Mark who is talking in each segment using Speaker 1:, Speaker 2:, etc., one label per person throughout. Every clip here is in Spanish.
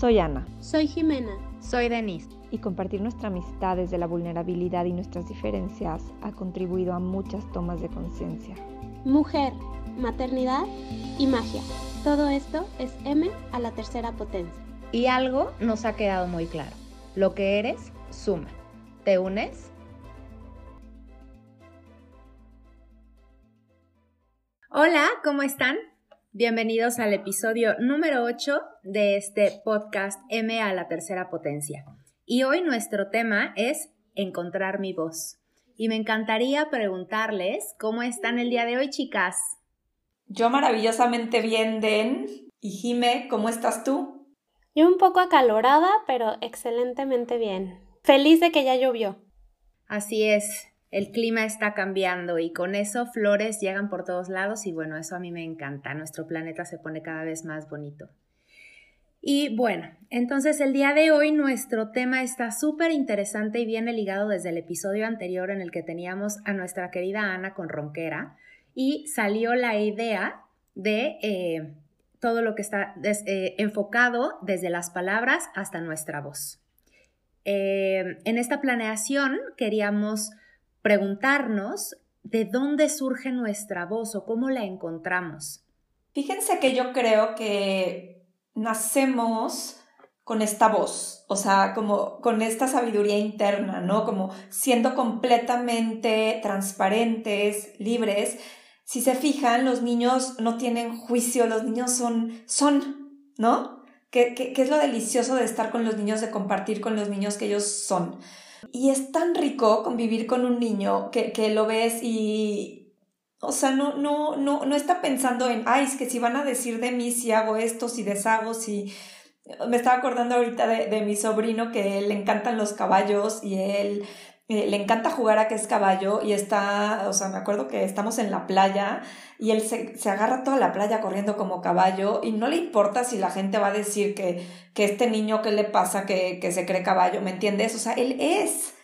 Speaker 1: Soy Ana.
Speaker 2: Soy Jimena.
Speaker 3: Soy Denise.
Speaker 1: Y compartir nuestra amistad desde la vulnerabilidad y nuestras diferencias ha contribuido a muchas tomas de conciencia.
Speaker 2: Mujer, maternidad y magia. Todo esto es M a la tercera potencia.
Speaker 3: Y algo nos ha quedado muy claro. Lo que eres, suma. ¿Te unes? Hola, ¿cómo están? Bienvenidos al episodio número 8 de este podcast M a la tercera potencia. Y hoy nuestro tema es encontrar mi voz. Y me encantaría preguntarles cómo están el día de hoy, chicas.
Speaker 4: Yo maravillosamente bien, Den. Y Jime, ¿cómo estás tú?
Speaker 2: Yo un poco acalorada, pero excelentemente bien. Feliz de que ya llovió.
Speaker 3: Así es, el clima está cambiando y con eso flores llegan por todos lados y bueno, eso a mí me encanta. Nuestro planeta se pone cada vez más bonito. Y bueno, entonces el día de hoy nuestro tema está súper interesante y viene ligado desde el episodio anterior en el que teníamos a nuestra querida Ana con Ronquera y salió la idea de eh, todo lo que está eh, enfocado desde las palabras hasta nuestra voz. Eh, en esta planeación queríamos preguntarnos de dónde surge nuestra voz o cómo la encontramos.
Speaker 4: Fíjense que yo creo que nacemos con esta voz, o sea, como con esta sabiduría interna, ¿no? Como siendo completamente transparentes, libres. Si se fijan, los niños no tienen juicio, los niños son, son, ¿no? ¿Qué, qué, qué es lo delicioso de estar con los niños, de compartir con los niños que ellos son? Y es tan rico convivir con un niño que, que lo ves y, o sea, no, no, no, no está pensando en, ay, es que si van a decir de mí si hago esto, si deshago, si... Me estaba acordando ahorita de, de mi sobrino que le encantan los caballos y él eh, le encanta jugar a que es caballo y está, o sea, me acuerdo que estamos en la playa y él se, se, agarra toda la playa corriendo como caballo y no le importa si la gente va a decir que, que este niño, ¿qué le pasa? Que, que se cree caballo, ¿me entiendes? O sea, él es.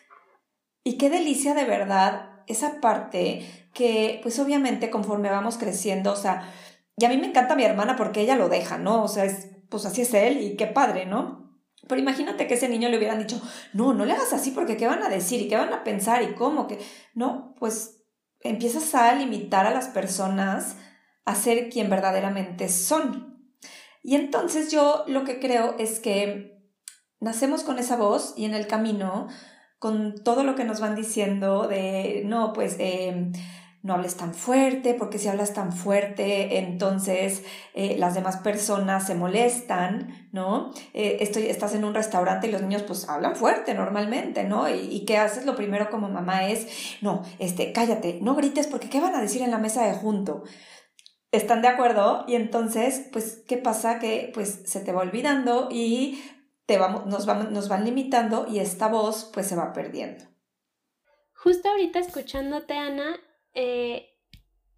Speaker 4: Y qué delicia de verdad esa parte que, pues obviamente conforme vamos creciendo, o sea, y a mí me encanta mi hermana porque ella lo deja, ¿no? O sea, es, pues así es él y qué padre, ¿no? Pero imagínate que ese niño le hubieran dicho, no, no le hagas así porque qué van a decir y qué van a pensar y cómo que... No, pues empiezas a limitar a las personas a ser quien verdaderamente son. Y entonces yo lo que creo es que nacemos con esa voz y en el camino, con todo lo que nos van diciendo de, no, pues... Eh, no hables tan fuerte, porque si hablas tan fuerte, entonces eh, las demás personas se molestan, ¿no? Eh, estoy, estás en un restaurante y los niños pues hablan fuerte normalmente, ¿no? Y, y, qué haces? Lo primero como mamá es, no, este, cállate, no grites porque ¿qué van a decir en la mesa de junto? ¿Están de acuerdo? Y entonces, pues, ¿qué pasa? Que pues se te va olvidando y te vamos, nos, vamos, nos van limitando y esta voz pues se va perdiendo.
Speaker 2: Justo ahorita escuchándote, Ana, eh,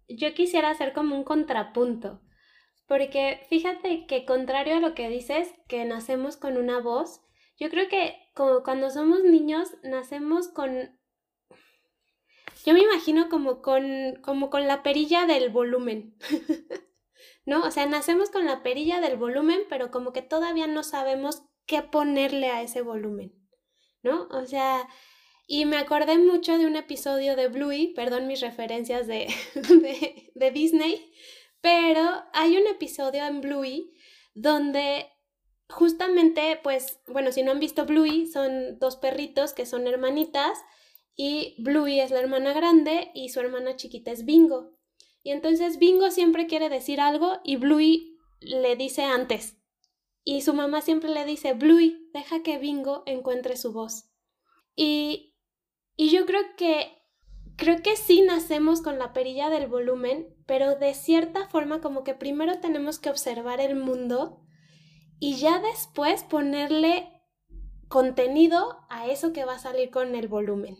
Speaker 2: yo quisiera hacer como un contrapunto, porque fíjate que contrario a lo que dices, que nacemos con una voz, yo creo que como cuando somos niños nacemos con... Yo me imagino como con, como con la perilla del volumen. ¿No? O sea, nacemos con la perilla del volumen, pero como que todavía no sabemos qué ponerle a ese volumen. ¿No? O sea, y me acordé mucho de un episodio de Bluey, perdón mis referencias de, de, de Disney, pero hay un episodio en Bluey donde justamente, pues, bueno, si no han visto Bluey, son dos perritos que son hermanitas y Bluey es la hermana grande y su hermana chiquita es Bingo. Y entonces Bingo siempre quiere decir algo y Bluey le dice antes. Y su mamá siempre le dice, Bluey, deja que Bingo encuentre su voz. Y yo creo que, creo que sí nacemos con la perilla del volumen, pero de cierta forma como que primero tenemos que observar el mundo y ya después ponerle contenido a eso que va a salir con el volumen.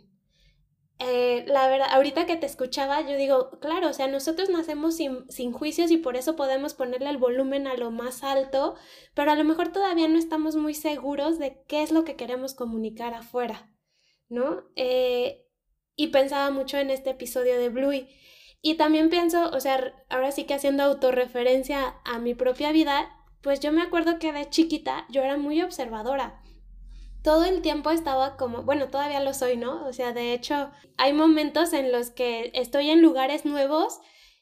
Speaker 2: Eh, la verdad, ahorita que te escuchaba, yo digo, claro, o sea, nosotros nacemos sin, sin, juicios y por eso podemos ponerle el volumen a lo más alto, pero a lo mejor todavía no estamos muy seguros de qué es lo que queremos comunicar afuera. ¿No? Eh, y pensaba mucho en este episodio de Bluey. Y también pienso, o sea, ahora sí que haciendo autorreferencia a mi propia vida, pues yo me acuerdo que de chiquita yo era muy observadora. Todo el tiempo estaba como, bueno, todavía lo soy, ¿no? O sea, de hecho, hay momentos en los que estoy en lugares nuevos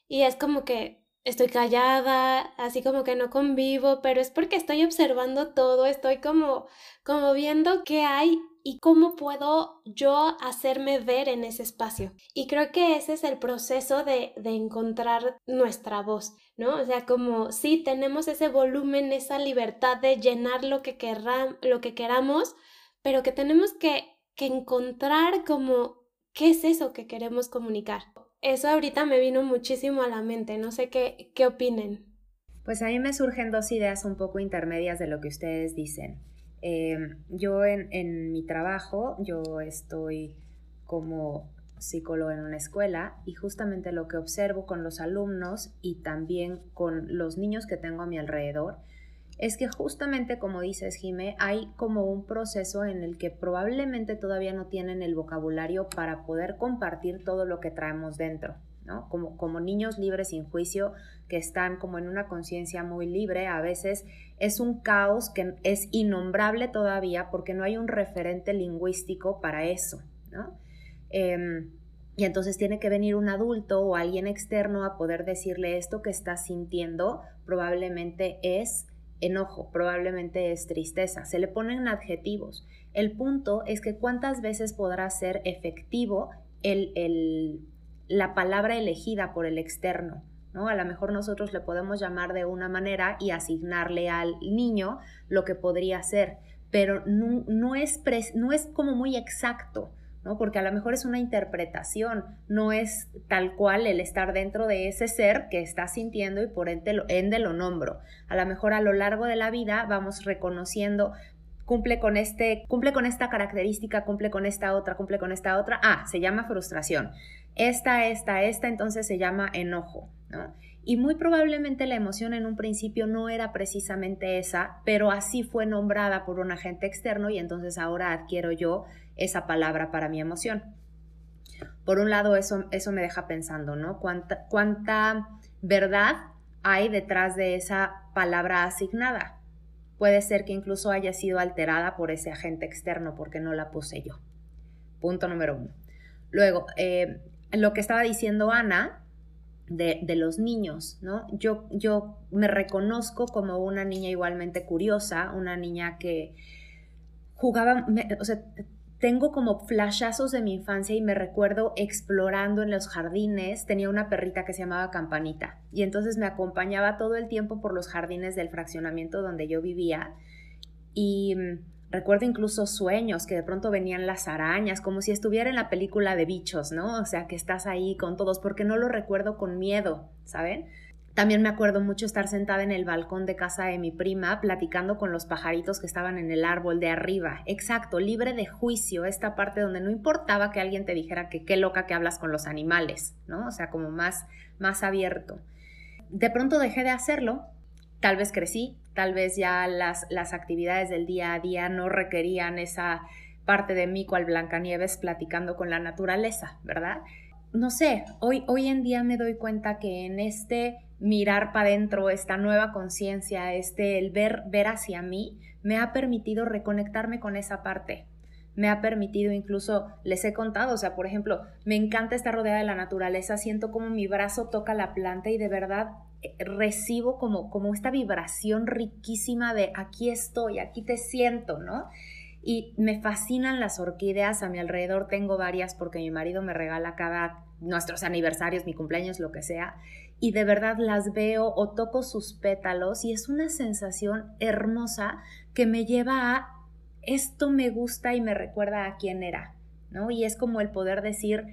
Speaker 2: y es como que estoy callada, así como que no convivo, pero es porque estoy observando todo, estoy como, como viendo qué hay y cómo puedo yo hacerme ver en ese espacio. Y creo que ese es el proceso de, de encontrar nuestra voz, ¿no? O sea, como si tenemos ese volumen, esa libertad de llenar lo que, lo que queramos, pero que tenemos que, que encontrar como qué es eso que queremos comunicar eso ahorita me vino muchísimo a la mente, no sé qué, qué opinen.
Speaker 3: Pues a mí me surgen dos ideas un poco intermedias de lo que ustedes dicen. Em, yo en, en mi trabajo, yo estoy como psicólogo en una escuela y justamente lo que observo con los alumnos y también con los niños que tengo a mi alrededor es que justamente como dices, Jime, hay como un proceso en el que probablemente todavía no tienen el vocabulario para poder compartir todo lo que traemos dentro, ¿no? Como, como niños libres sin juicio que están como en una conciencia muy libre, a veces es un caos que es innombrable todavía porque no hay un referente lingüístico para eso, ¿no? Em, y entonces tiene que venir un adulto o alguien externo a poder decirle esto que está sintiendo probablemente es enojo, probablemente es tristeza, se le ponen adjetivos. El punto es que cuántas veces podrá ser efectivo el, la palabra elegida por el externo. ¿no? A lo mejor nosotros le podemos llamar de una manera y asignarle al niño lo que podría ser, pero no, no, es, no es como muy exacto. Porque a lo mejor es una interpretación, no es tal cual el estar dentro de ese ser que está sintiendo y por ende lo, ende lo nombro. A lo mejor a lo largo de la vida vamos reconociendo cumple con este, cumple con esta característica, cumple con esta otra, cumple con esta otra. Ah, se llama frustración. Esta, esta, esta, entonces se llama enojo, Y muy probablemente la emoción en un principio no era precisamente esa, pero así fue nombrada por un agente externo y entonces ahora adquiero yo esa palabra para mi emoción. Por un lado, eso, eso me deja pensando, ¿no? ¿Cuánta, ¿Cuánta verdad hay detrás de esa palabra asignada? Puede ser que incluso haya sido alterada por ese agente externo porque no la puse yo. Punto número uno. Luego, eh, lo que estaba diciendo Ana de, de, los niños, ¿no? Yo, yo me reconozco como una niña igualmente curiosa, una niña que jugaba, o sea, tengo como flashazos de mi infancia y me recuerdo explorando en los jardines. Tenía una perrita que se llamaba Campanita y entonces me acompañaba todo el tiempo por los jardines del fraccionamiento donde yo vivía y recuerdo incluso sueños que de pronto venían las arañas, como si estuviera en la película de bichos, ¿no? O sea, que estás ahí con todos, porque no lo recuerdo con miedo, ¿saben? También me acuerdo mucho estar sentada en el balcón de casa de mi prima platicando con los pajaritos que estaban en el árbol de arriba. Exacto, libre de juicio, esta parte donde no importaba que alguien te dijera que qué loca que hablas con los animales, ¿no? O sea, como más, más abierto. De pronto dejé de hacerlo, tal vez crecí, tal vez ya las, las actividades del día a día no requerían esa parte de mí cual Blancanieves platicando con la naturaleza, ¿verdad? No sé, hoy, hoy en día me doy cuenta que en este mirar para adentro, esta nueva conciencia, este el ver, ver hacia mí, me ha permitido reconectarme con esa parte. Me ha permitido incluso, les he contado, o sea, por ejemplo, me encanta estar rodeada de la naturaleza, siento como mi brazo toca la planta y de verdad eh, recibo como, como esta vibración riquísima de aquí estoy, aquí te siento, ¿no? Y me fascinan las orquídeas, a mi alrededor tengo varias porque mi marido me regala cada nuestros aniversarios, mi cumpleaños, lo que sea y de verdad las veo o toco sus pétalos y es una sensación hermosa que me lleva a esto me gusta y me recuerda a quién era, ¿no? Y es como el poder decir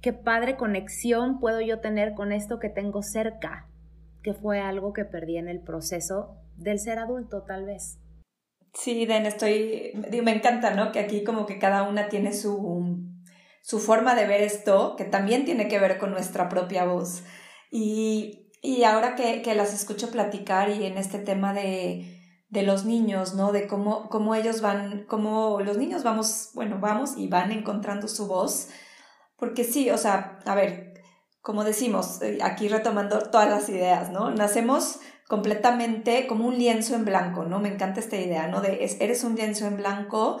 Speaker 3: qué padre conexión puedo yo tener con esto que tengo cerca, que fue algo que perdí en el proceso del ser adulto tal vez.
Speaker 4: Sí, Den, estoy, me encanta, ¿no? Que aquí como que cada una tiene su, su forma de ver esto, que también tiene que ver con nuestra propia voz. Y, y ahora que, que, las escucho platicar y en este tema de, de los niños, ¿no? De cómo, cómo ellos van, cómo los niños vamos, bueno, vamos y van encontrando su voz. Porque sí, o sea, a ver, como decimos, eh, aquí retomando todas las ideas, ¿no? Nacemos completamente como un lienzo en blanco, ¿no? Me encanta esta idea, ¿no? De eres un lienzo en blanco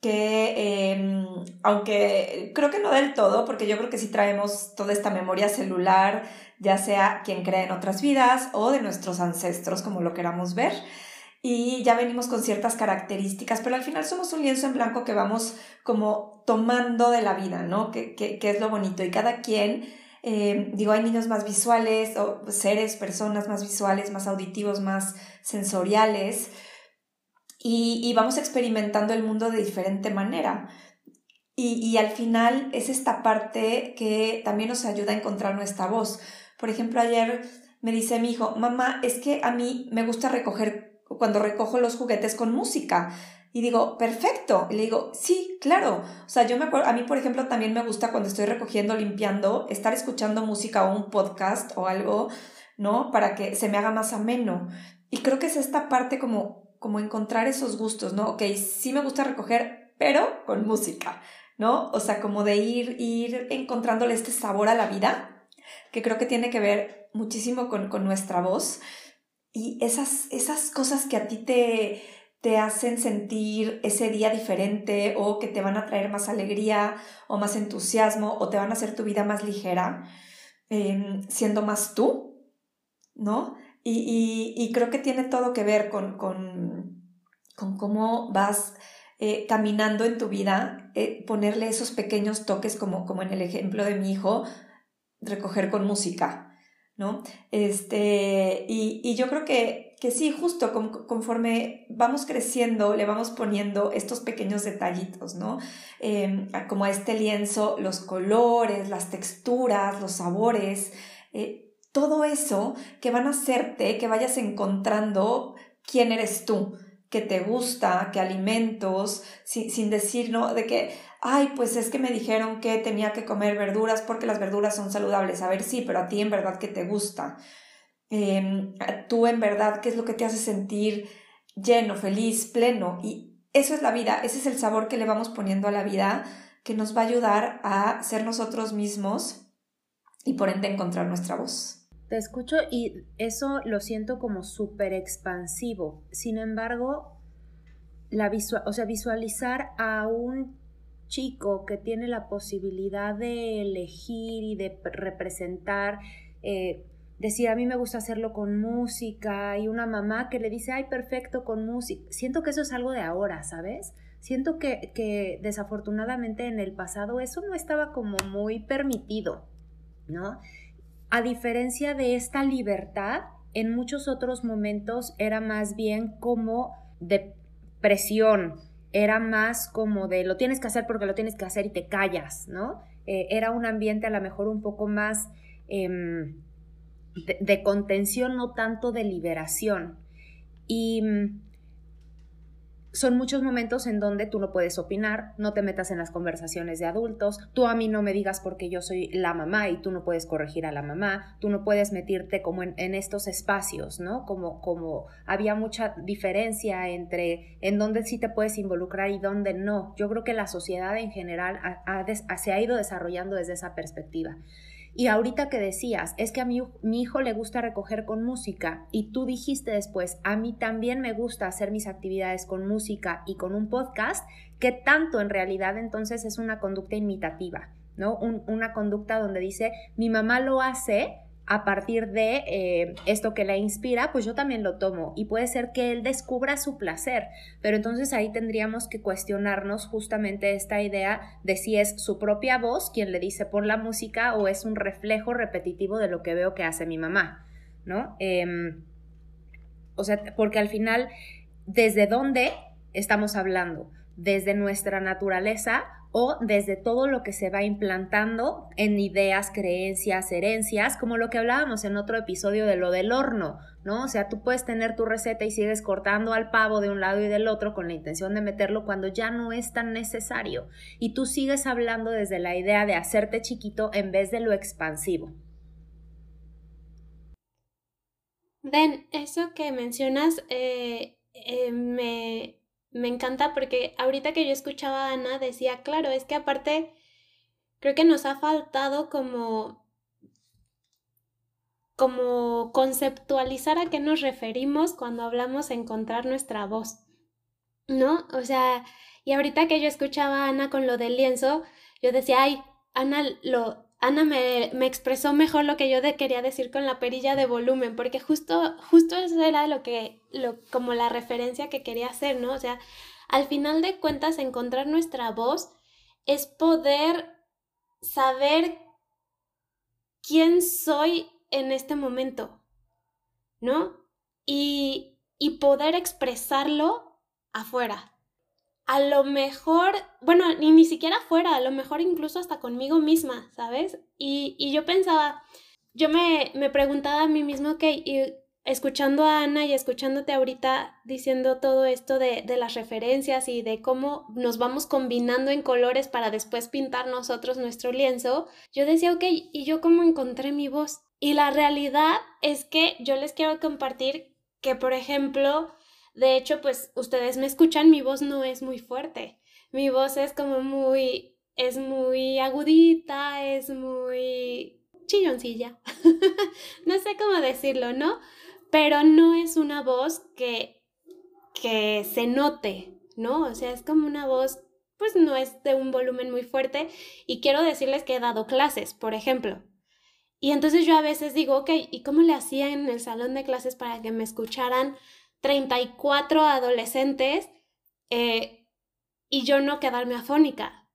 Speaker 4: que, em, aunque creo que no del todo, porque yo creo que sí traemos toda esta memoria celular, ya sea quien cree en otras vidas o de nuestros ancestros, como lo queramos ver, y ya venimos con ciertas características, pero al final somos un lienzo en blanco que vamos como tomando de la vida, ¿no? Que, que, que es lo bonito, y cada quien eh, digo, hay niños más visuales, o seres, personas más visuales, más auditivos, más sensoriales, y, vamos experimentando el mundo de diferente manera. Y, y, al final es esta parte que también nos ayuda a encontrar nuestra voz. Por ejemplo, ayer me dice mi hijo, mamá, es que a mí me gusta recoger, cuando recojo los juguetes con música. Y digo, perfecto. Y le digo, sí, claro. O sea, yo me acuerdo, a mí, por ejemplo, también me gusta cuando estoy recogiendo, limpiando, estar escuchando música o un podcast o algo, ¿no? Para que se me haga más ameno. Y creo que es esta parte como, como encontrar esos gustos, ¿no? Ok, sí me gusta recoger, pero con música, ¿no? O sea, como de ir, ir encontrándole este sabor a la vida, que creo que tiene que ver muchísimo con, con nuestra voz. Y esas, esas cosas que a ti te, te hacen sentir ese día diferente o que te van a traer más alegría o más entusiasmo o te van a hacer tu vida más ligera, em, siendo más tú, ¿no? Y, creo que tiene todo que ver con, con, cómo vas eh, caminando en tu vida, eh, ponerle esos pequeños toques como, como en el ejemplo de mi hijo, recoger con música, ¿no? Este, y, y yo creo que que sí, justo conforme vamos creciendo, le vamos poniendo estos pequeños detallitos, ¿no? Em, como a este lienzo, los colores, las texturas, los sabores, eh, todo eso que van a hacerte que vayas encontrando quién eres tú, qué te gusta, qué alimentos, sin, sin decir, ¿no? De que, ay, pues es que me dijeron que tenía que comer verduras porque las verduras son saludables. A ver, sí, pero a ti en verdad que te gusta. Em, tú en verdad, qué es lo que te hace sentir lleno, feliz, pleno. Y eso es la vida, ese es el sabor que le vamos poniendo a la vida que nos va a ayudar a ser nosotros mismos y por ende encontrar nuestra voz.
Speaker 3: Te escucho y eso lo siento como súper expansivo. Sin embargo, la o sea, visualizar a un chico que tiene la posibilidad de elegir y de representar eh, decir, a mí me gusta hacerlo con música y una mamá que le dice, ay, perfecto con música. Siento que eso es algo de ahora, ¿sabes? Siento que, que desafortunadamente en el pasado eso no estaba como muy permitido, ¿no? A diferencia de esta libertad, en muchos otros momentos era más bien como de presión, era más como de lo tienes que hacer porque lo tienes que hacer y te callas, ¿no? Eh, era un ambiente a lo mejor un poco más... Em, de, contención, no tanto de liberación. Y mm, son muchos momentos en donde tú no puedes opinar, no te metas en las conversaciones de adultos, tú a mí no me digas porque yo soy la mamá y tú no puedes corregir a la mamá, tú no puedes meterte como en, estos espacios, ¿no? Como, como había mucha diferencia entre en dónde sí te puedes involucrar y dónde no. Yo creo que la sociedad en general se ha ido desarrollando desde esa perspectiva. Y ahorita que decías, es que a mi, mi hijo le gusta recoger con música y tú dijiste después, a mí también me gusta hacer mis actividades con música y con un podcast, que tanto en realidad entonces es una conducta imitativa, ¿no? una conducta donde dice, mi mamá lo hace, a partir de eh, esto que le inspira, pues yo también lo tomo y puede ser que él descubra su placer, pero entonces ahí tendríamos que cuestionarnos justamente esta idea de si es su propia voz quien le dice por la música o es un reflejo repetitivo de lo que veo que hace mi mamá, ¿no? Em, o sea, porque al final, ¿desde dónde estamos hablando? ¿Desde nuestra naturaleza o desde todo lo que se va implantando en ideas, creencias, herencias, como lo que hablábamos en otro episodio de lo del horno, ¿no? O sea, tú puedes tener tu receta y sigues cortando al pavo de un lado y del otro con la intención de meterlo cuando ya no es tan necesario y tú sigues hablando desde la idea de hacerte chiquito en vez de lo expansivo.
Speaker 2: Den, eso que mencionas eh, eh, me, me encanta porque ahorita que yo escuchaba a Ana decía, claro, es que aparte creo que nos ha faltado como como conceptualizar a qué nos referimos cuando hablamos encontrar nuestra voz, ¿no? O sea, y ahorita que yo escuchaba a Ana con lo del lienzo, yo decía, ay, Ana lo, Ana me, me, expresó mejor lo que yo quería decir con la perilla de volumen, porque justo, justo eso era lo que, lo, como la referencia que quería hacer, ¿no? O sea, al final de cuentas, encontrar nuestra voz es poder saber quién soy en este momento, ¿no? Y, y poder expresarlo afuera. A lo mejor, bueno, ni, ni siquiera afuera, a lo mejor incluso hasta conmigo misma, ¿sabes? Y, y yo pensaba, yo me, me, preguntaba a mí mismo, ok, y escuchando a Ana y escuchándote ahorita diciendo todo esto de, de, las referencias y de cómo nos vamos combinando en colores para después pintar nosotros nuestro lienzo, yo decía, ok, ¿y yo cómo encontré mi voz? Y la realidad es que yo les quiero compartir que, por ejemplo, de hecho, pues ustedes me escuchan, mi voz no es muy fuerte. Mi voz es como muy, es muy agudita, es muy chilloncilla. no sé cómo decirlo, ¿no? Pero no es una voz que, que se note, ¿no? O sea, es como una voz, pues no es de un volumen muy fuerte. Y quiero decirles que he dado clases, por ejemplo. Y entonces yo a veces digo, ok, ¿y cómo le hacía en el salón de clases para que me escucharan 34 adolescentes eh, y yo no quedarme afónica?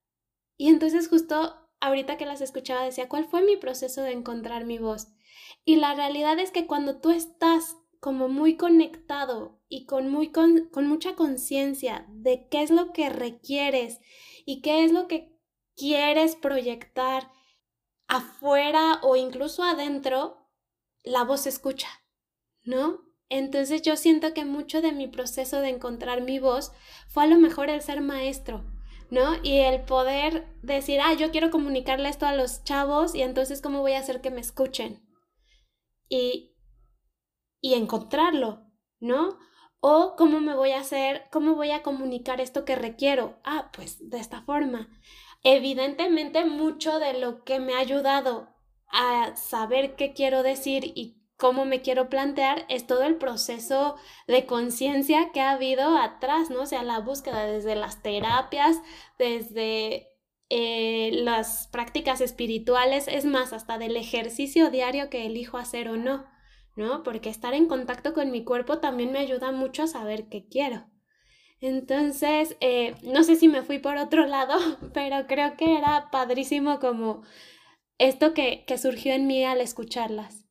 Speaker 2: Y entonces justo ahorita que las escuchaba decía, ¿cuál fue mi proceso de encontrar mi voz? Y la realidad es que cuando tú estás como muy conectado y con, muy con, con mucha conciencia de qué es lo que requieres y qué es lo que quieres proyectar afuera o incluso adentro, la voz se escucha, ¿no? Entonces yo siento que mucho de mi proceso de encontrar mi voz fue a lo mejor el ser maestro, ¿no? Y el poder decir, ah, yo quiero comunicarle esto a los chavos y entonces cómo voy a hacer que me escuchen. Y, y encontrarlo, ¿no? O cómo me voy a hacer, cómo voy a comunicar esto que requiero. Ah, pues de esta forma. Evidentemente mucho de lo que me ha ayudado a saber qué quiero decir y cómo me quiero plantear es todo el proceso de conciencia que ha habido atrás, ¿no? O sea, la búsqueda desde las terapias, desde eh, las prácticas espirituales, es más, hasta del ejercicio diario que elijo hacer o no, ¿no? Porque estar en contacto con mi cuerpo también me ayuda mucho a saber qué quiero. Entonces, eh, no sé si me fui por otro lado, pero creo que era padrísimo como esto que, que surgió en mí al escucharlas.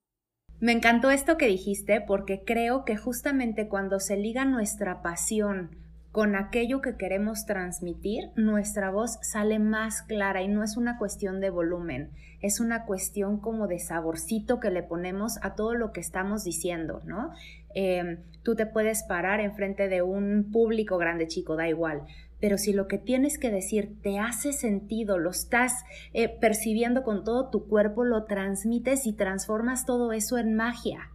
Speaker 3: Me encantó esto que dijiste porque creo que justamente cuando se liga nuestra pasión con aquello que queremos transmitir, nuestra voz sale más clara y no es una cuestión de volumen, es una cuestión como de saborcito que le ponemos a todo lo que estamos diciendo, ¿no? Em, tú te puedes parar enfrente de un público grande, chico, da igual, pero si lo que tienes que decir te hace sentido, lo estás eh, percibiendo con todo tu cuerpo, lo transmites y transformas todo eso en magia.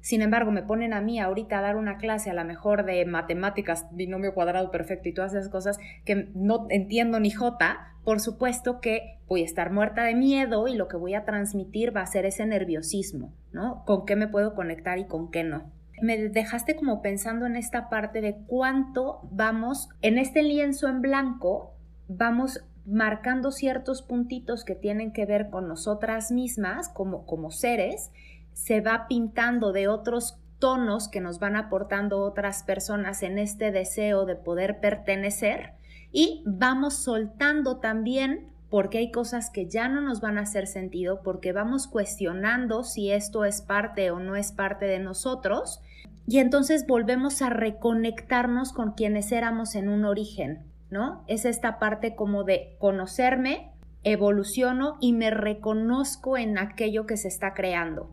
Speaker 3: Sin embargo, me ponen a mí ahorita a dar una clase a la mejor de matemáticas, binomio cuadrado perfecto y todas esas cosas que no entiendo ni jota, por supuesto que voy a estar muerta de miedo y lo que voy a transmitir va a ser ese nerviosismo, ¿no? ¿Con qué me puedo conectar y con qué no? Me dejaste como pensando en esta parte de cuánto vamos, en este lienzo en blanco, vamos marcando ciertos puntitos que tienen que ver con nosotras mismas como, como seres se va pintando de otros tonos que nos van aportando otras personas en este deseo de poder pertenecer y vamos soltando también porque hay cosas que ya no nos van a hacer sentido, porque vamos cuestionando si esto es parte o no es parte de nosotros, y entonces volvemos a reconectarnos con quienes éramos en un origen, ¿no? Es esta parte como de conocerme, evoluciono y me reconozco en aquello que se está creando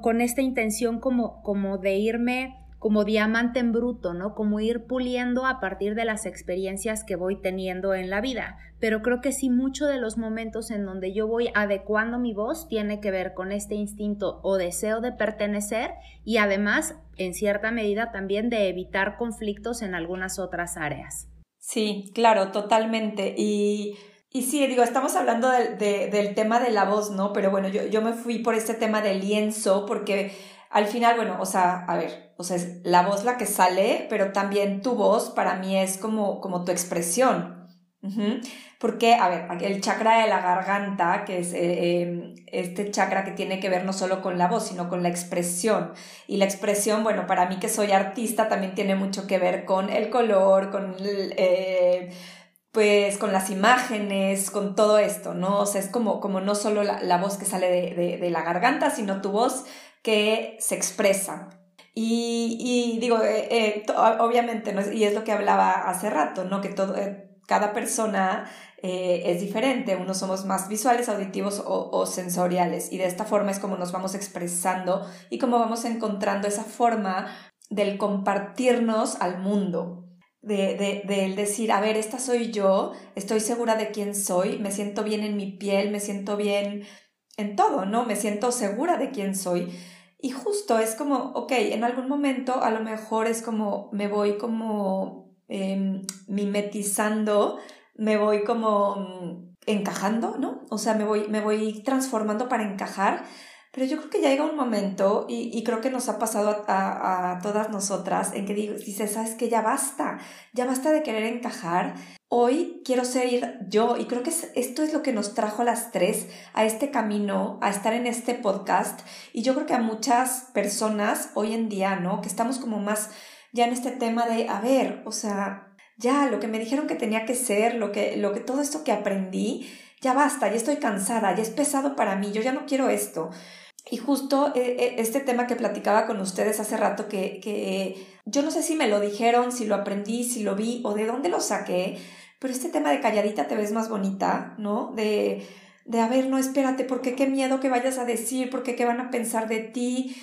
Speaker 3: con, esta intención como, como de irme como diamante en bruto, ¿no? Como ir puliendo a partir de las experiencias que voy teniendo en la vida. Pero creo que sí mucho de los momentos en donde yo voy adecuando mi voz tiene que ver con este instinto o deseo de pertenecer y además, en cierta medida, también de evitar conflictos en algunas otras áreas.
Speaker 4: Sí, claro, totalmente. Y Y sí, digo, estamos hablando del tema de la voz, ¿no? Pero bueno, yo, yo me fui por este tema del lienzo porque al final, bueno, o sea, a ver, o sea, es la voz la que sale, pero también tu voz para mí es como, como tu expresión. Porque, a ver, el chakra de la garganta, que es eh, em, este chakra que tiene que ver no solo con la voz, sino con la expresión. Y la expresión, bueno, para mí que soy artista, también tiene mucho que ver con el color, con eh, pues con las imágenes, con todo esto, ¿no? O sea, es como, como no solo la, voz que sale de, la garganta, sino tu voz que se expresa. Y, digo, eh, obviamente, y es lo que hablaba hace rato, ¿no? Que todo, cada persona eh, es diferente, unos somos más visuales, auditivos o, sensoriales y de esta forma es como nos vamos expresando y como vamos encontrando esa forma del compartirnos al mundo, de, de, decir, a ver, esta soy yo, estoy segura de quién soy, me siento bien en mi piel, me siento bien en todo, ¿no? Me siento segura de quién soy. Y justo es como, ok, en algún momento a lo mejor es como me voy como Em, mimetizando, me voy como mm, encajando, ¿no? O sea, me voy, me voy transformando para encajar. Pero yo creo que ya llega un momento, y, creo que nos ha pasado a, todas nosotras, en que dices, sabes que ya basta, ya basta de querer encajar. Hoy quiero ser yo, y creo que esto es lo que nos trajo a las tres a este camino, a estar en este podcast. Y yo creo que a muchas personas hoy en día, ¿no? Que estamos como más ya en este tema de, a ver, o sea, ya lo que me dijeron que tenía que ser, lo que, lo que todo esto que aprendí, ya basta, ya estoy cansada, ya es pesado para mí, yo ya no quiero esto. Y justo eh, eh, este tema que platicaba con ustedes hace rato, que, que yo no sé si me lo dijeron, si lo aprendí, si lo vi o de dónde lo saqué, pero este tema de calladita te ves más bonita, ¿no? De, de a ver, no, espérate, porque qué miedo que vayas a decir, porque qué van a pensar de ti,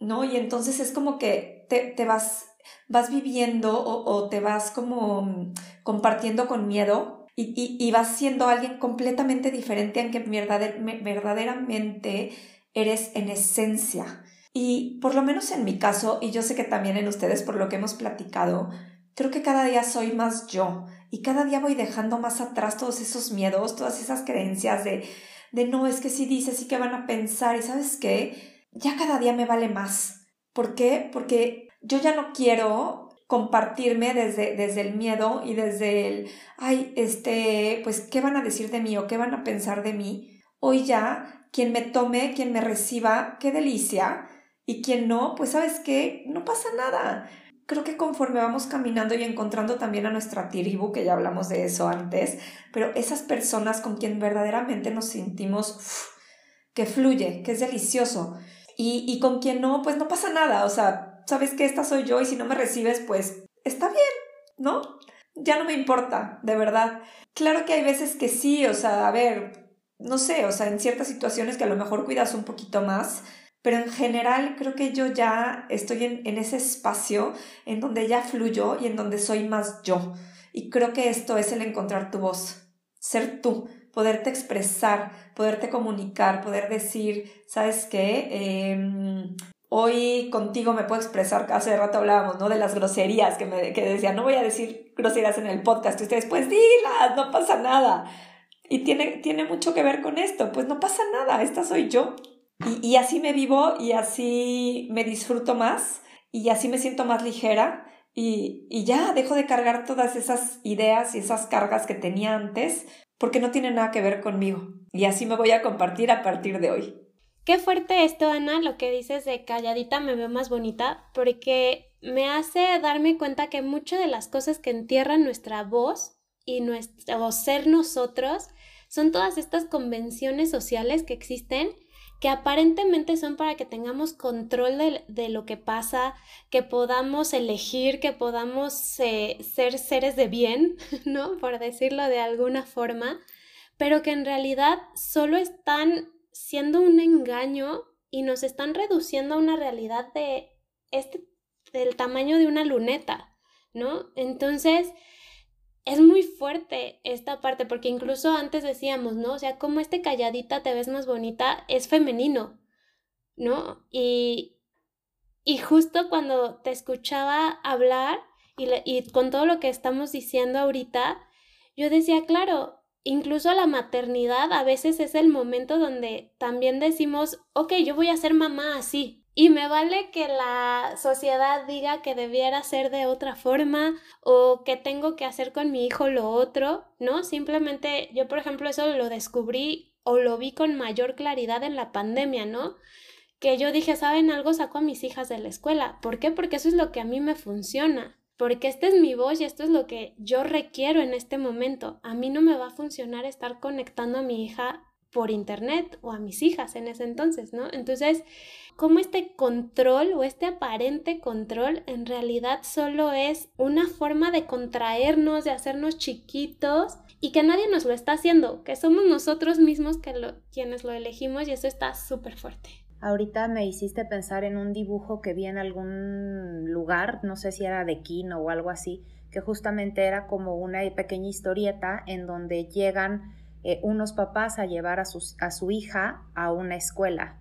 Speaker 4: ¿no? Y entonces es como que te, te vas vas viviendo o, te vas como compartiendo con miedo y, y, vas siendo alguien completamente diferente aunque verdaderamente eres en esencia. Y por lo menos en mi caso, y yo sé que también en ustedes por lo que hemos platicado, creo que cada día soy más yo y cada día voy dejando más atrás todos esos miedos, todas esas creencias de, de no, es que si dices y que van a pensar y sabes qué, ya cada día me vale más. ¿Por qué? Porque yo ya no quiero compartirme desde, desde el miedo y desde el, ay, este, pues, ¿qué van a decir de mí o qué van a pensar de mí? Hoy ya, quien me tome, quien me reciba, qué delicia. Y quien no, pues, ¿sabes qué? No pasa nada. Creo que conforme vamos caminando y encontrando también a nuestra tribu, que ya hablamos de eso antes, pero esas personas con quien verdaderamente nos sentimos que fluye, que es delicioso. Y, y con quien no, pues no pasa nada. O sea, sabes que esta soy yo y si no me recibes, pues está bien, ¿no? Ya no me importa, de verdad. Claro que hay veces que sí, o sea, a ver, no sé, o sea, en ciertas situaciones que a lo mejor cuidas un poquito más, pero en general creo que yo ya estoy en, en ese espacio en donde ya fluyo y en donde soy más yo. Y creo que esto es el encontrar tu voz, ser tú, poderte expresar, poderte comunicar, poder decir, ¿sabes qué? Eh, Hoy contigo me puedo expresar, hace rato hablábamos, ¿no? De las groserías que me que decía, no voy a decir groserías en el podcast. Y ustedes, pues dilas, no pasa nada. Y tiene, tiene mucho que ver con esto, pues no pasa nada, esta soy yo. Y, y así me vivo y así me disfruto más y así me siento más ligera y, y ya dejo de cargar todas esas ideas y esas cargas que tenía antes porque no tiene nada que ver conmigo. Y así me voy a compartir a partir de hoy.
Speaker 2: Qué fuerte esto, Ana, lo que dices de calladita me veo más bonita, porque me hace darme cuenta que muchas de las cosas que entierran nuestra voz y nuestro ser nosotros son todas estas convenciones sociales que existen que aparentemente son para que tengamos control de, lo que pasa, que podamos elegir, que podamos eh, ser seres de bien, ¿no? Por decirlo de alguna forma, pero que en realidad solo están siendo un engaño y nos están reduciendo a una realidad de este del tamaño de una luneta, ¿no? Entonces, es muy fuerte esta parte, porque incluso antes decíamos, ¿no? O sea, como este calladita te ves más bonita, es femenino, ¿no? Y, y justo cuando te escuchaba hablar y, y con todo lo que estamos diciendo ahorita, yo decía, claro, incluso la maternidad a veces es el momento donde también decimos, ok, yo voy a ser mamá así. Y me vale que la sociedad diga que debiera ser de otra forma o que tengo que hacer con mi hijo lo otro, ¿no? Simplemente yo, por ejemplo, eso lo descubrí o lo vi con mayor claridad en la pandemia, ¿no? Que yo dije, ¿saben algo? Saco a mis hijas de la escuela. ¿Por qué? Porque eso es lo que a mí me funciona porque esta es mi voz y esto es lo que yo requiero en este momento. A mí no me va a funcionar estar conectando a mi hija por internet o a mis hijas en ese entonces, ¿no? Entonces, ¿cómo este control o este aparente control en realidad solo es una forma de contraernos, de hacernos chiquitos y que nadie nos lo está haciendo, que somos nosotros mismos que quienes lo elegimos y eso está súper fuerte.
Speaker 3: Ahorita me hiciste pensar en un dibujo que vi en algún lugar, no sé si era de Kino o algo así, que justamente era como una pequeña historieta en donde llegan eh, unos papás a llevar a, a su hija a una escuela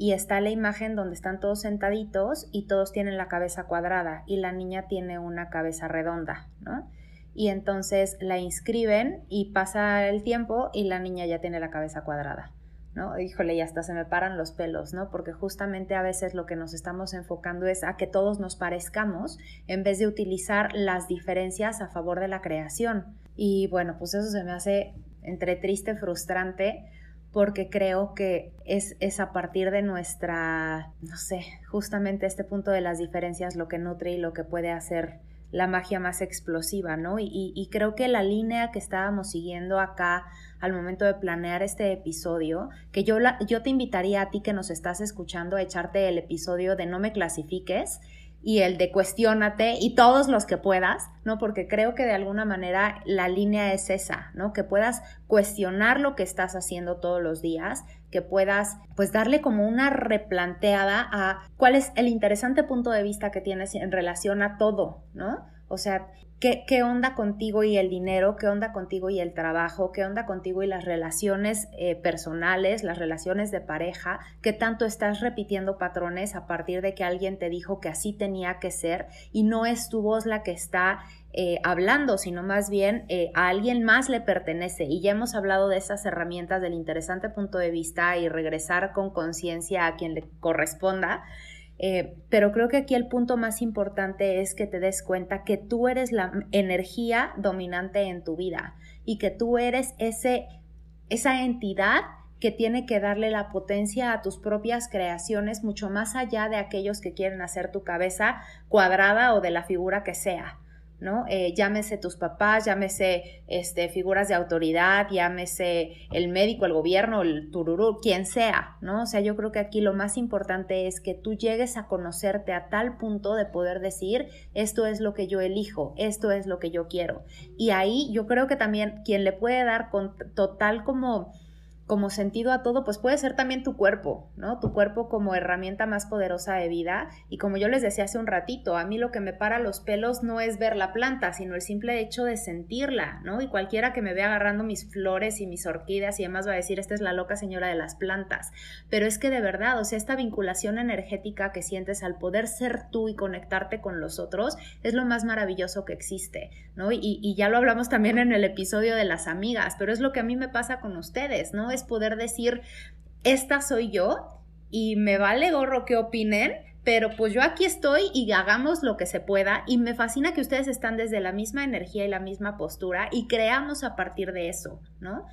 Speaker 3: y está la imagen donde están todos sentaditos y todos tienen la cabeza cuadrada y la niña tiene una cabeza redonda, ¿no? Y entonces la inscriben y pasa el tiempo y la niña ya tiene la cabeza cuadrada. ¿no? Híjole, y hasta se me paran los pelos, ¿no? Porque justamente a veces lo que nos estamos enfocando es a que todos nos parezcamos en vez de utilizar las diferencias a favor de la creación. Y bueno, pues eso se me hace entre triste, frustrante, porque creo que es, es a partir de nuestra, no sé, justamente este punto de las diferencias lo que nutre y lo que puede hacer la magia más explosiva, ¿no? Y, creo que la línea que estábamos siguiendo acá al momento de planear este episodio, que yo, yo te invitaría a ti que nos estás escuchando a echarte el episodio de No me clasifiques y el de cuestiónate y todos los que puedas, ¿no? Porque creo que de alguna manera la línea es esa, ¿no? Que puedas cuestionar lo que estás haciendo todos los días, que puedas pues darle como una replanteada a cuál es el interesante punto de vista que tienes en relación a todo, ¿no? O sea, ¿Qué, onda contigo y el dinero? ¿Qué onda contigo y el trabajo? ¿Qué onda contigo y las relaciones eh, personales, las relaciones de pareja? ¿Qué tanto estás repitiendo patrones a partir de que alguien te dijo que así tenía que ser y no es tu voz la que está eh, hablando, sino más bien eh, a alguien más le pertenece. Y ya hemos hablado de esas herramientas del interesante punto de vista y regresar con conciencia a quien le corresponda. Eh, pero creo que aquí el punto más importante es que te des cuenta que tú eres la energía dominante en tu vida y que tú eres ese, esa entidad que tiene que darle la potencia a tus propias creaciones mucho más allá de aquellos que quieren hacer tu cabeza cuadrada o de la figura que sea. ¿No? Eh, llámese tus papás, llámese este, figuras de autoridad, llámese el médico, el gobierno, el tururú, quien sea, ¿no? O sea, yo creo que aquí lo más importante es que tú llegues a conocerte a tal punto de poder decir, esto es lo que yo elijo, esto es lo que yo quiero. Y ahí yo creo que también quien le puede dar con total como como sentido a todo, pues puede ser también tu cuerpo, ¿no? Tu cuerpo como herramienta más poderosa de vida. Y como yo les decía hace un ratito, a mí lo que me para los pelos no es ver la planta, sino el simple hecho de sentirla, ¿no? Y cualquiera que me vea agarrando mis flores y mis orquídeas y demás va a decir, esta es la loca señora de las plantas. Pero es que de verdad, o sea, esta vinculación energética que sientes al poder ser tú y conectarte con los otros es lo más maravilloso que existe, ¿no? Y, y ya lo hablamos también en el episodio de las amigas, pero es lo que a mí me pasa con ustedes, ¿no? Poder decir, esta soy yo y me vale gorro que opinen, pero pues yo aquí estoy y hagamos lo que se pueda y me fascina que ustedes están desde la misma energía y la misma postura y creamos a partir de eso, ¿no?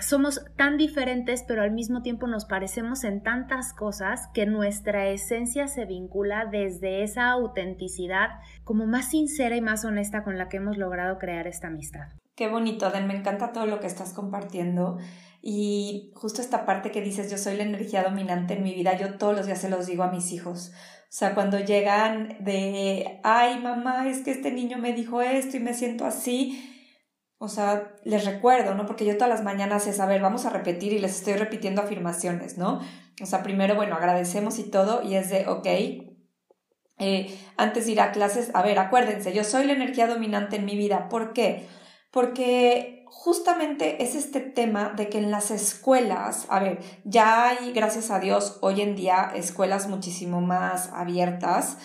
Speaker 3: Somos tan diferentes, pero al mismo tiempo nos parecemos en tantas cosas que nuestra esencia se vincula desde esa autenticidad como más sincera y más honesta con la que hemos logrado crear esta amistad.
Speaker 4: Qué bonito, Aden, me encanta todo lo que estás compartiendo. Y justo esta parte que dices, yo soy la energía dominante en mi vida, yo todos los días se los digo a mis hijos. O sea, cuando llegan de, ay mamá, es que este niño me dijo esto y me siento así, o sea, les recuerdo, ¿no? Porque yo todas las mañanas es, a ver, vamos a repetir y les estoy repitiendo afirmaciones, ¿no? O sea, primero, bueno, agradecemos y todo, y es de, ok, eh, antes de ir a clases, a ver, acuérdense, yo soy la energía dominante en mi vida. ¿Por qué? Porque justamente es este tema de que en las escuelas, a ver, ya hay, gracias a Dios, hoy en día escuelas muchísimo más abiertas.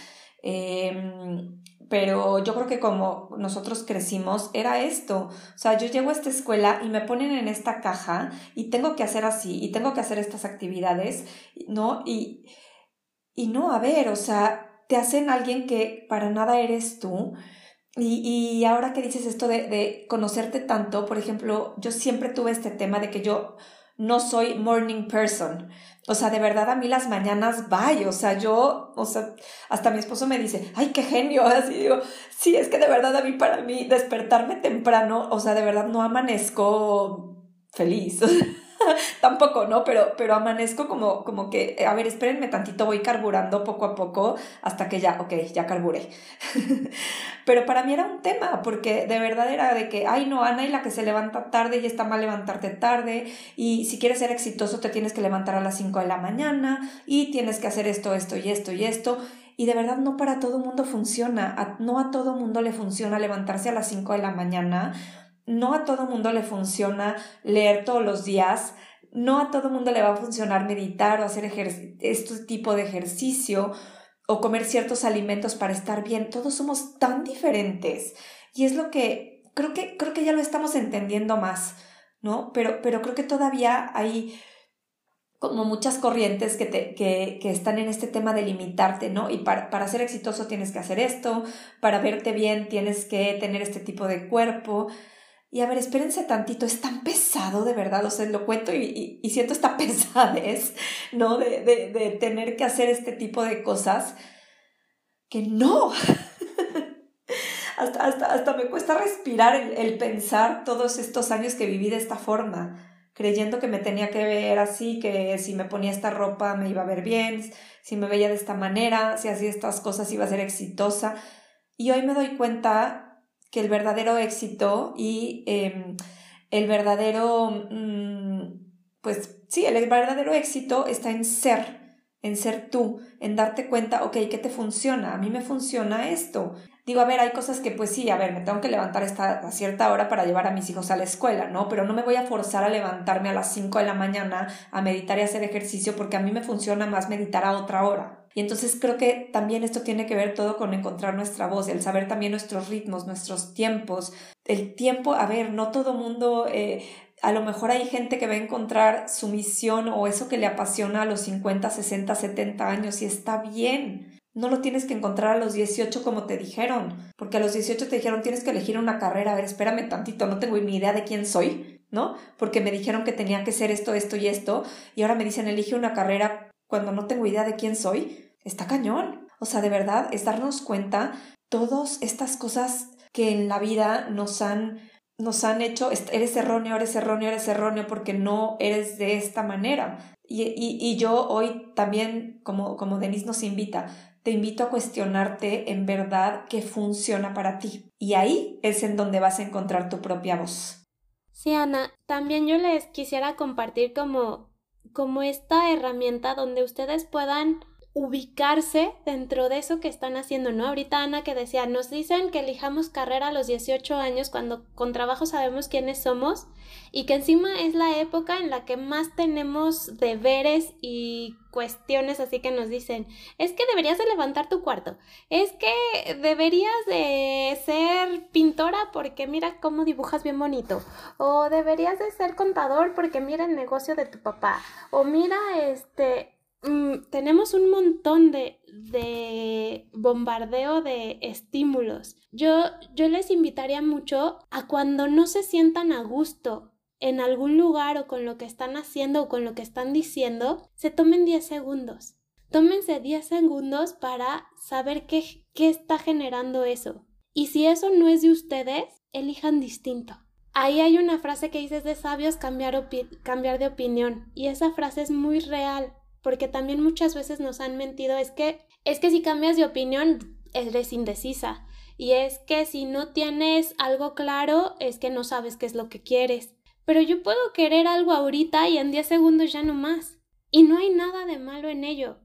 Speaker 4: Em, pero yo creo que como nosotros crecimos era esto. O sea, yo llego a esta escuela y me ponen en esta caja y tengo que hacer así y tengo que hacer estas actividades, ¿no? Y, y no, a ver, o sea, te hacen alguien que para nada eres tú. Y, y ahora que dices esto de, de conocerte tanto, por ejemplo, yo siempre tuve este tema de que yo no soy morning person. O sea, de verdad a mí las mañanas bye. O sea, yo, o sea, hasta mi esposo me dice, ay, qué genio. Así digo, sí, es que de verdad a mí, para mí, despertarme temprano, o sea, de verdad no amanezco feliz. Tampoco, ¿no? Pero, pero amanezco como, como que, a ver, espérenme tantito, voy carburando poco a poco hasta que ya, ok, ya carburé. pero para mí era un tema, porque de verdad era de que, ay, no, Ana, y la que se levanta tarde y está mal levantarte tarde, y si quieres ser exitoso te tienes que levantar a las 5 de la mañana, y tienes que hacer esto, esto y esto y esto. Y de verdad no para todo mundo funciona, no a todo mundo le funciona levantarse a las 5 de la mañana no a todo mundo le funciona leer todos los días, no a todo mundo le va a funcionar meditar o hacer este tipo de ejercicio o comer ciertos alimentos para estar bien. Todos somos tan diferentes y es lo que creo que creo que ya lo estamos entendiendo más, ¿no? Pero pero creo que todavía hay como muchas corrientes que, te, que, que, están en este tema de limitarte, ¿no? Y para, para ser exitoso tienes que hacer esto, para verte bien tienes que tener este tipo de cuerpo. Y a ver, espérense tantito, es tan pesado de verdad, o sea, lo cuento y, y, siento esta pesadez, ¿no? De, tener que hacer este tipo de cosas, que no. hasta, hasta, hasta me cuesta respirar el, el pensar todos estos años que viví de esta forma creyendo que me tenía que ver así, que si me ponía esta ropa me iba a ver bien, si me veía de esta manera, si hacía estas cosas iba a ser exitosa. Y hoy me doy cuenta que el verdadero éxito y em, el verdadero, mm, pues sí, el verdadero éxito está en ser, en ser tú, en darte cuenta, ok, ¿qué te funciona? A mí me funciona esto. Digo, a ver, hay cosas que pues sí, a ver, me tengo que levantar esta, a cierta hora para llevar a mis hijos a la escuela, ¿no? Pero no me voy a forzar a levantarme a las 5 de la mañana a meditar y hacer ejercicio porque a mí me funciona más meditar a otra hora. Y entonces creo que también esto tiene que ver todo con encontrar nuestra voz, el saber también nuestros ritmos, nuestros tiempos. El tiempo, a ver, no todo mundo, eh, a lo mejor hay gente que va a encontrar su misión o eso que le apasiona a los 50, 60, 70 años y está bien. No lo tienes que encontrar a los 18 como te dijeron, porque a los 18 te dijeron tienes que elegir una carrera, a ver, espérame tantito, no tengo ni idea de quién soy, ¿no? Porque me dijeron que tenía que ser esto, esto y esto, y ahora me dicen elige una carrera cuando no tengo idea de quién soy está cañón. O sea, de verdad, es darnos cuenta todas estas cosas que en la vida nos han, nos han hecho, eres erróneo, eres erróneo, eres erróneo porque no eres de esta manera. Y, y, y yo hoy también, como, como Denise nos invita, te invito a cuestionarte en verdad qué funciona para ti. Y ahí es en donde vas a encontrar tu propia voz.
Speaker 2: Sí, Ana, también yo les quisiera compartir como, como esta herramienta donde ustedes puedan ubicarse dentro de eso que están haciendo, ¿no? Ahorita Ana que decía, nos dicen que elijamos carrera a los 18 años cuando con trabajo sabemos quiénes somos y que encima es la época en la que más tenemos deberes y cuestiones así que nos dicen, es que deberías de levantar tu cuarto, es que deberías de ser pintora porque mira cómo dibujas bien bonito, o deberías de ser contador porque mira el negocio de tu papá, o mira este Mm, tenemos un montón de, de, bombardeo de estímulos. Yo, yo les invitaría mucho a cuando no se sientan a gusto en algún lugar o con lo que están haciendo o con lo que están diciendo, se tomen 10 segundos. Tómense 10 segundos para saber qué, qué está generando eso. Y si eso no es de ustedes, elijan distinto. Ahí hay una frase que dice de sabios cambiar, cambiar de opinión y esa frase es muy real porque también muchas veces nos han mentido, es que es que si cambias de opinión eres indecisa y es que si no tienes algo claro es que no sabes qué es lo que quieres. Pero yo puedo querer algo ahorita y en 10 segundos ya no más. Y no hay nada de malo en ello.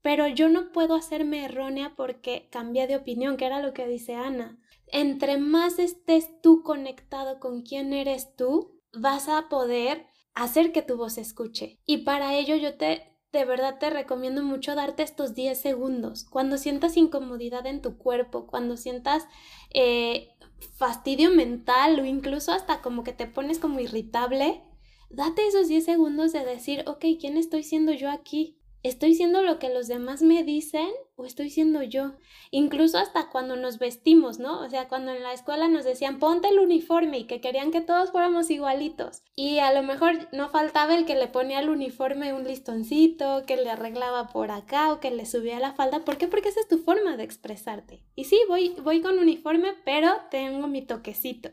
Speaker 2: Pero yo no puedo hacerme errónea porque cambié de opinión, que era lo que dice Ana. Entre más estés tú conectado con quién eres tú, vas a poder hacer que tu voz escuche. Y para ello yo te de verdad te recomiendo mucho darte estos 10 segundos. Cuando sientas incomodidad en tu cuerpo, cuando sientas eh, fastidio mental o incluso hasta como que te pones como irritable, date esos 10 segundos de decir, ok, ¿quién estoy siendo yo aquí? ¿Estoy siendo lo que los demás me dicen o estoy siendo yo? Incluso hasta cuando nos vestimos, ¿no? O sea, cuando en la escuela nos decían ponte el uniforme y que querían que todos fuéramos igualitos. Y a lo mejor no faltaba el que le ponía al uniforme un listoncito, que le arreglaba por acá o que le subía la falda. ¿Por qué? Porque esa es tu forma de expresarte. Y sí, voy, voy con uniforme, pero tengo mi toquecito.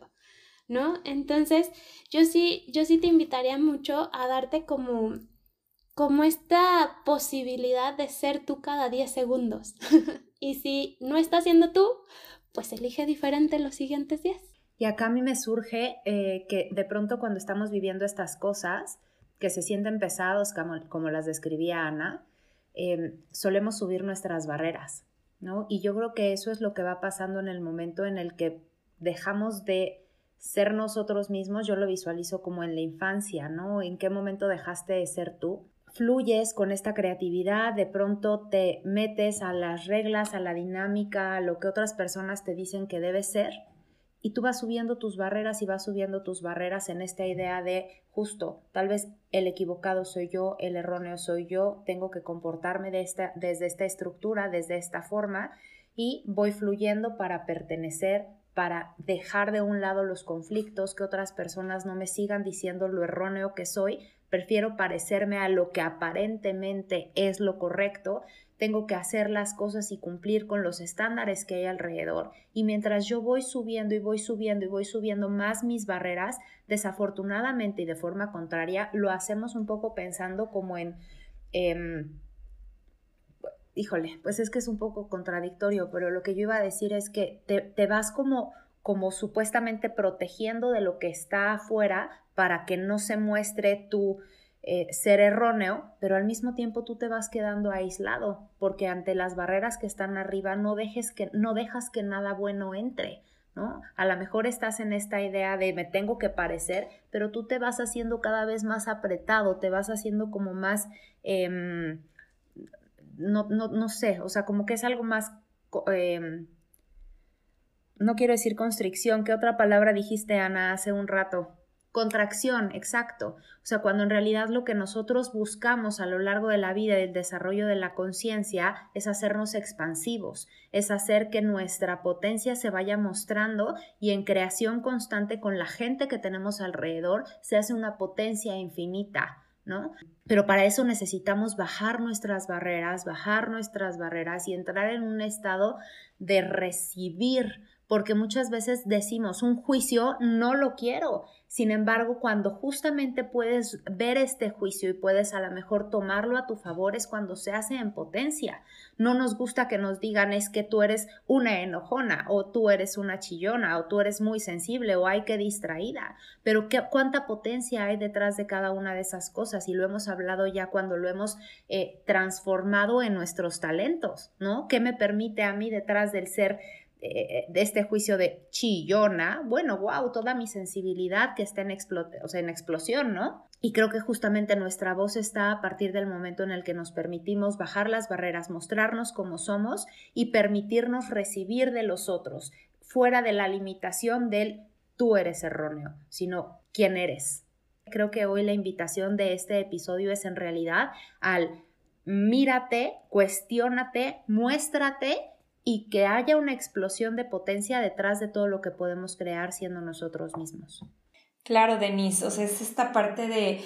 Speaker 2: ¿No? Entonces, yo sí, yo sí te invitaría mucho a darte como como esta posibilidad de ser tú cada 10 segundos. y si no estás siendo tú, pues elige diferente los siguientes 10.
Speaker 3: Y acá a mí me surge eh, que de pronto cuando estamos viviendo estas cosas, que se sienten pesados, como, las describía Ana, em, solemos subir nuestras barreras, ¿no? Y yo creo que eso es lo que va pasando en el momento en el que dejamos de ser nosotros mismos, yo lo visualizo como en la infancia, ¿no? ¿En qué momento dejaste de ser tú? Fluyes con esta creatividad, de pronto te metes a las reglas, a la dinámica, a lo que otras personas te dicen que debe ser, y tú vas subiendo tus barreras y vas subiendo tus barreras en esta idea de justo, tal vez el equivocado soy yo, el erróneo soy yo, tengo que comportarme de desde esta estructura, desde esta forma, y voy fluyendo para pertenecer, para dejar de un lado los conflictos, que otras personas no me sigan diciendo lo erróneo que soy, prefiero parecerme a lo que aparentemente es lo correcto, tengo que hacer las cosas y cumplir con los estándares que hay alrededor. Y mientras yo voy subiendo y voy subiendo y voy subiendo más mis barreras, desafortunadamente y de forma contraria, lo hacemos un poco pensando como en... Em, híjole, pues es que es un poco contradictorio, pero lo que yo iba a decir es que te, te vas como como supuestamente protegiendo de lo que está afuera para que no se muestre tu eh, ser erróneo, pero al mismo tiempo tú te vas quedando aislado, porque ante las barreras que están arriba no, dejes que, no dejas que nada bueno entre. ¿No? A lo mejor estás en esta idea de me tengo que parecer, pero tú te vas haciendo cada vez más apretado, te vas haciendo como más, em, no, no, no, sé, o sea, como que es algo más em, no quiero decir constricción, ¿qué otra palabra dijiste, Ana, hace un rato? Contracción, exacto. O sea, cuando en realidad lo que nosotros buscamos a lo largo de la vida y el desarrollo de la conciencia es hacernos expansivos, es hacer que nuestra potencia se vaya mostrando y en creación constante con la gente que tenemos alrededor se hace una potencia infinita. ¿No? Pero para eso necesitamos bajar nuestras barreras, bajar nuestras barreras y entrar en un estado de recibir porque muchas veces decimos, un juicio no lo quiero. Sin embargo, cuando justamente puedes ver este juicio y puedes a lo mejor tomarlo a tu favor es cuando se hace en potencia. No nos gusta que nos digan es que tú eres una enojona o tú eres una chillona o tú eres muy sensible o hay que distraída. Pero ¿qué, ¿cuánta potencia hay detrás de cada una de esas cosas? Y lo hemos hablado ya cuando lo hemos eh, transformado en nuestros talentos, ¿no? ¿Qué me permite a mí detrás del ser de este juicio de chillona, bueno, wow, toda mi sensibilidad que está en, o sea, en explosión, ¿no? Y creo que justamente nuestra voz está a partir del momento en el que nos permitimos bajar las barreras, mostrarnos como somos y permitirnos recibir de los otros, fuera de la limitación del tú eres erróneo, sino quién eres. Creo que hoy la invitación de este episodio es en realidad al mírate, cuestiónate, muéstrate y que haya una explosión de potencia detrás de todo lo que podemos crear siendo nosotros mismos.
Speaker 4: Claro, Denise, o sea, es esta parte de,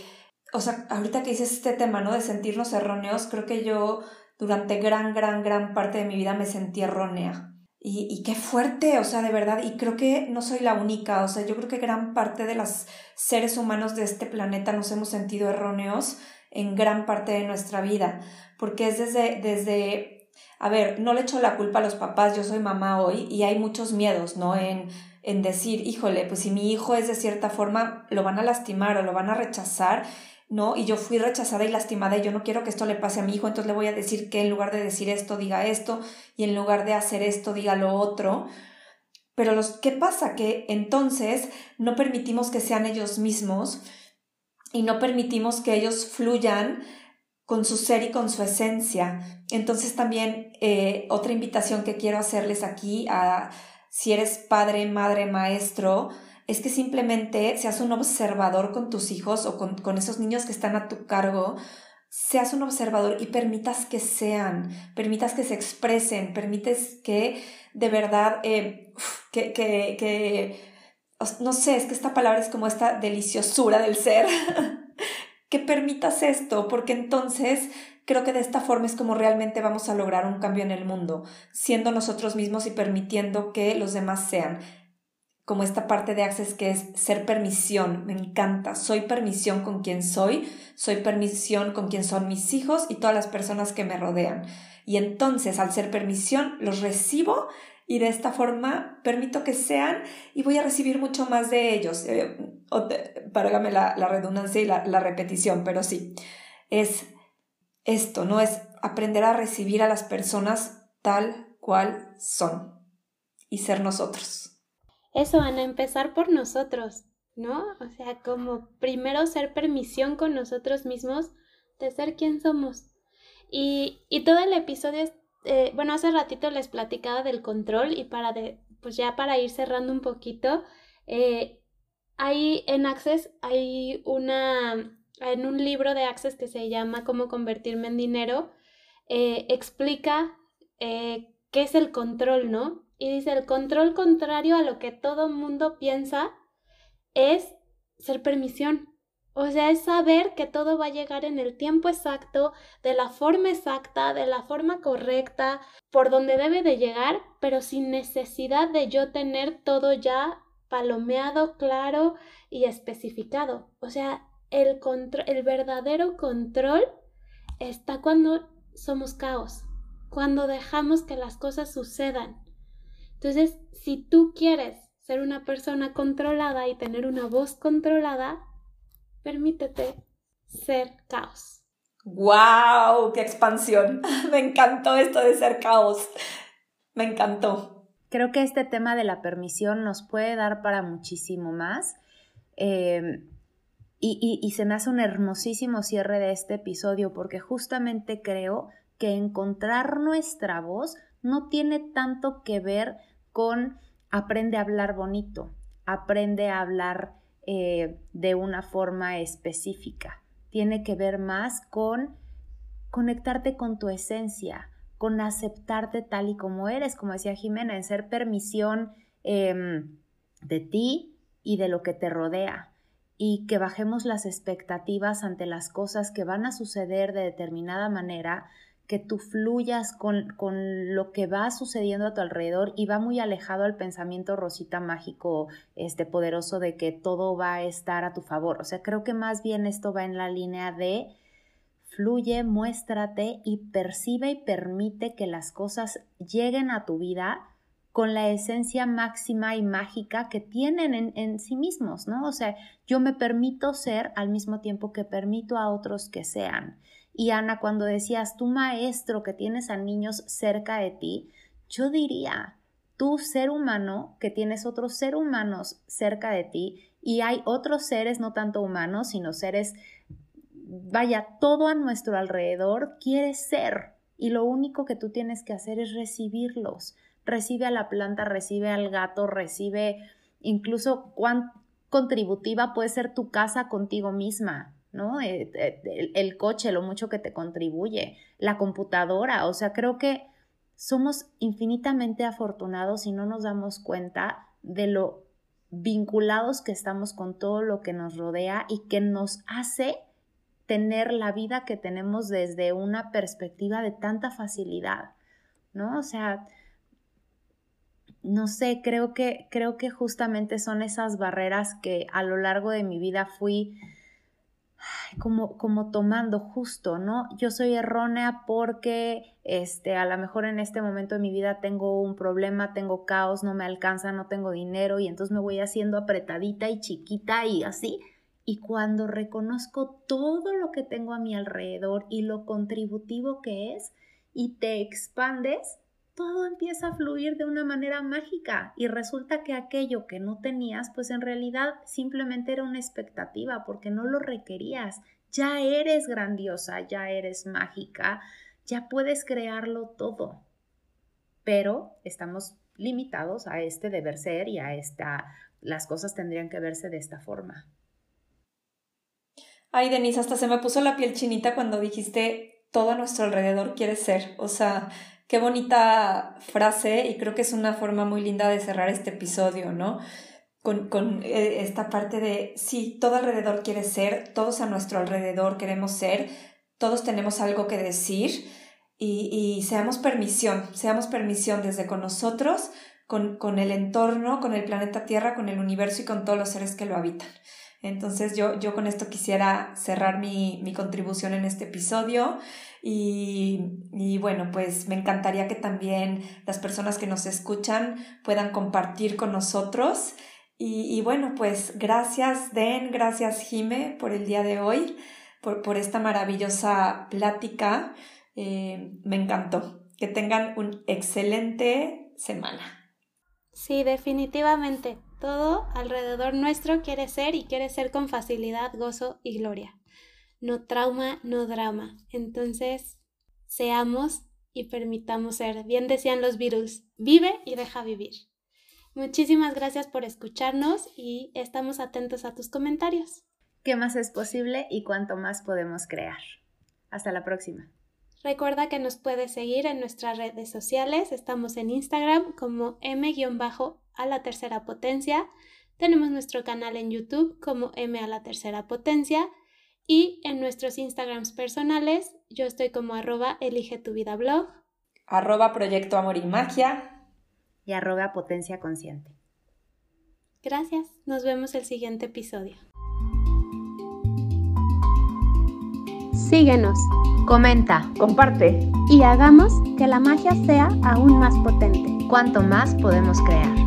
Speaker 4: o sea, ahorita que dices este tema, ¿no? De sentirnos erróneos, creo que yo durante gran, gran, gran parte de mi vida me sentí errónea. Y, y, qué fuerte, o sea, de verdad, y creo que no soy la única, o sea, yo creo que gran parte de los seres humanos de este planeta nos hemos sentido erróneos en gran parte de nuestra vida, porque es desde, desde a ver, no le echo la culpa a los papás, yo soy mamá hoy y hay muchos miedos, ¿no? En, en decir, híjole, pues si mi hijo es de cierta forma, lo van a lastimar o lo van a rechazar, ¿no? Y yo fui rechazada y lastimada y yo no quiero que esto le pase a mi hijo, entonces le voy a decir que en lugar de decir esto, diga esto y en lugar de hacer esto, diga lo otro. Pero los, ¿qué pasa? Que entonces no permitimos que sean ellos mismos y no permitimos que ellos fluyan con su ser y con su esencia. Entonces también eh, otra invitación que quiero hacerles aquí a si eres padre, madre, maestro, es que simplemente seas un observador con tus hijos o con, esos niños que están a tu cargo, seas un observador y permitas que sean, permitas que se expresen, permites que de verdad, eh, que, que, que, no sé, es que esta palabra es como esta deliciosura del ser, que permitas esto, porque entonces creo que de esta forma es como realmente vamos a lograr un cambio en el mundo, siendo nosotros mismos y permitiendo que los demás sean como esta parte de Access que es ser permisión, me encanta, soy permisión con quien soy, soy permisión con quien son mis hijos y todas las personas que me rodean. Y entonces al ser permisión los recibo y de esta forma permito que sean y voy a recibir mucho más de ellos. Eh, la, redundancia y la, la repetición, pero sí, es esto, ¿no? Es aprender a recibir a las personas tal cual son y ser nosotros
Speaker 2: eso, Ana, empezar por nosotros, ¿no? O sea, como primero ser permisión con nosotros mismos de ser quien somos. Y, y todo el episodio, eh, bueno, hace ratito les platicaba del control y para de, pues ya para ir cerrando un poquito, eh, hay en Access, hay una, en un libro de Access que se llama Cómo convertirme en dinero, eh, explica qué es el control, ¿no? Y dice, el control contrario a lo que todo mundo piensa es ser permisión. O sea, es saber que todo va a llegar en el tiempo exacto, de la forma exacta, de la forma correcta, por donde debe de llegar, pero sin necesidad de yo tener todo ya palomeado, claro y especificado. O sea, el, el verdadero control está cuando somos caos, cuando dejamos que las cosas sucedan. Entonces, si tú quieres ser una persona controlada y tener una voz controlada, permítete ser caos.
Speaker 4: ¡Wow! ¡Qué expansión! Me encantó esto de ser caos. Me encantó.
Speaker 3: Creo que este tema de la permisión nos puede dar para muchísimo más. Em, y, y se me hace un hermosísimo cierre de este episodio porque justamente creo que encontrar nuestra voz no tiene tanto que ver con aprende a hablar bonito, aprende a hablar eh, de una forma específica. Tiene que ver más con conectarte con tu esencia, con aceptarte tal y como eres, como decía Jimena, en ser permisión em, de ti y de lo que te rodea y que bajemos las expectativas ante las cosas que van a suceder de determinada manera que tú fluyas con, lo que va sucediendo a tu alrededor y va muy alejado al pensamiento rosita mágico, este poderoso de que todo va a estar a tu favor. O sea, creo que más bien esto va en la línea de fluye, muéstrate y percibe y permite que las cosas lleguen a tu vida con la esencia máxima y mágica que tienen en, en, sí mismos, ¿no? O sea, yo me permito ser al mismo tiempo que permito a otros que sean. Y Ana, cuando decías tu maestro que tienes a niños cerca de ti, yo diría, tú ser humano que tienes otros seres humanos cerca de ti y hay otros seres no tanto humanos, sino seres, vaya, todo a nuestro alrededor quiere ser y lo único que tú tienes que hacer es recibirlos. Recibe a la planta, recibe al gato, recibe incluso cuán contributiva puede ser tu casa contigo misma. ¿No? Eh, eh, el, coche, lo mucho que te contribuye, la computadora, o sea, creo que somos infinitamente afortunados y no nos damos cuenta de lo vinculados que estamos con todo lo que nos rodea y que nos hace tener la vida que tenemos desde una perspectiva de tanta facilidad, ¿no? O sea, no sé, creo que, creo que justamente son esas barreras que a lo largo de mi vida fui como, como tomando justo, ¿no? Yo soy errónea porque este, a lo mejor en este momento de mi vida tengo un problema, tengo caos, no me alcanza, no tengo dinero y entonces me voy haciendo apretadita y chiquita y así. Y cuando reconozco todo lo que tengo a mi alrededor y lo contributivo que es y te expandes, todo empieza a fluir de una manera mágica y resulta que aquello que no tenías, pues en realidad simplemente era una expectativa porque no lo requerías, Ya eres grandiosa, ya eres mágica, ya puedes crearlo todo. Pero estamos limitados a este deber ser y a esta, las cosas tendrían que verse de esta forma.
Speaker 4: Ay, Denise, hasta se me puso la piel chinita cuando dijiste todo a nuestro alrededor quiere ser. O sea, qué bonita frase y creo que es una forma muy linda de cerrar este episodio, ¿no? Con, con eh, esta parte de, sí, todo alrededor quiere ser, todos a nuestro alrededor queremos ser, todos tenemos algo que decir y, y seamos permisión, seamos permisión desde con nosotros, con, con el entorno, con el planeta Tierra, con el universo y con todos los seres que lo habitan. Entonces yo, yo con esto quisiera cerrar mi, mi contribución en este episodio y, y, bueno, pues me encantaría que también las personas que nos escuchan puedan compartir con nosotros. Y, y bueno, pues gracias Den, gracias Jime por el día de hoy, por, por esta maravillosa plática. Eh, me encantó. Que tengan un excelente semana.
Speaker 2: Sí, definitivamente. Todo alrededor nuestro quiere ser y quiere ser con facilidad, gozo y gloria. No trauma, no drama. Entonces, seamos y permitamos ser. Bien decían los virus, vive y deja vivir. Muchísimas gracias por escucharnos y estamos atentos a tus comentarios.
Speaker 3: ¿Qué más es posible y cuánto más podemos crear? Hasta la próxima.
Speaker 2: Recuerda que nos puedes seguir en nuestras redes sociales. Estamos en Instagram como m a la tercera potencia. Tenemos nuestro canal en YouTube como M a la tercera potencia. Y en nuestros Instagrams personales, yo estoy como arroba elige tu vida blog.
Speaker 4: Arroba proyecto amor y magia.
Speaker 3: Y arroba potencia consciente.
Speaker 2: Gracias. Nos vemos el siguiente episodio. Síguenos,
Speaker 3: comenta,
Speaker 4: comparte
Speaker 2: y hagamos que la magia sea aún más potente.
Speaker 3: ¿Cuánto más podemos crear?